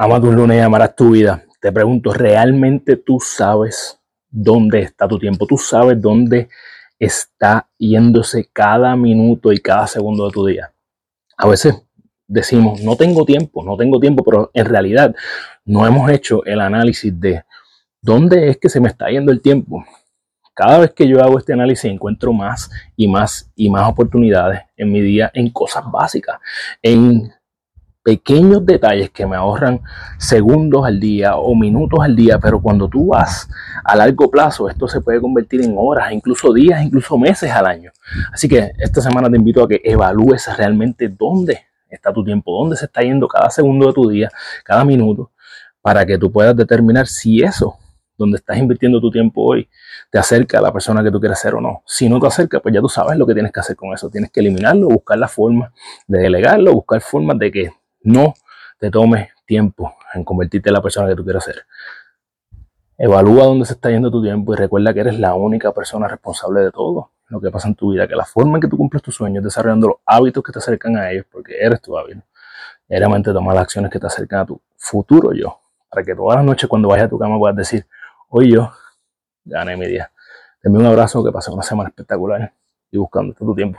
Ama tu lunes y amarás tu vida. Te pregunto, ¿realmente tú sabes dónde está tu tiempo? ¿Tú sabes dónde está yéndose cada minuto y cada segundo de tu día? A veces decimos, no tengo tiempo, no tengo tiempo, pero en realidad no hemos hecho el análisis de dónde es que se me está yendo el tiempo. Cada vez que yo hago este análisis encuentro más y más y más oportunidades en mi día en cosas básicas, en pequeños detalles que me ahorran segundos al día o minutos al día, pero cuando tú vas a largo plazo, esto se puede convertir en horas, incluso días, incluso meses al año. Así que esta semana te invito a que evalúes realmente dónde está tu tiempo, dónde se está yendo cada segundo de tu día, cada minuto, para que tú puedas determinar si eso, donde estás invirtiendo tu tiempo hoy, te acerca a la persona que tú quieres ser o no. Si no te acerca, pues ya tú sabes lo que tienes que hacer con eso. Tienes que eliminarlo, buscar la forma de delegarlo, buscar formas de que no te tomes tiempo en convertirte en la persona que tú quieras ser. Evalúa dónde se está yendo tu tiempo y recuerda que eres la única persona responsable de todo lo que pasa en tu vida, que la forma en que tú cumples tus sueños, desarrollando los hábitos que te acercan a ellos, porque eres tu hábito, realmente tomar las acciones que te acercan a tu futuro yo, para que todas las noches cuando vayas a tu cama puedas decir, hoy yo gané mi día. Te un abrazo, que pases una semana espectacular y buscando todo tu tiempo.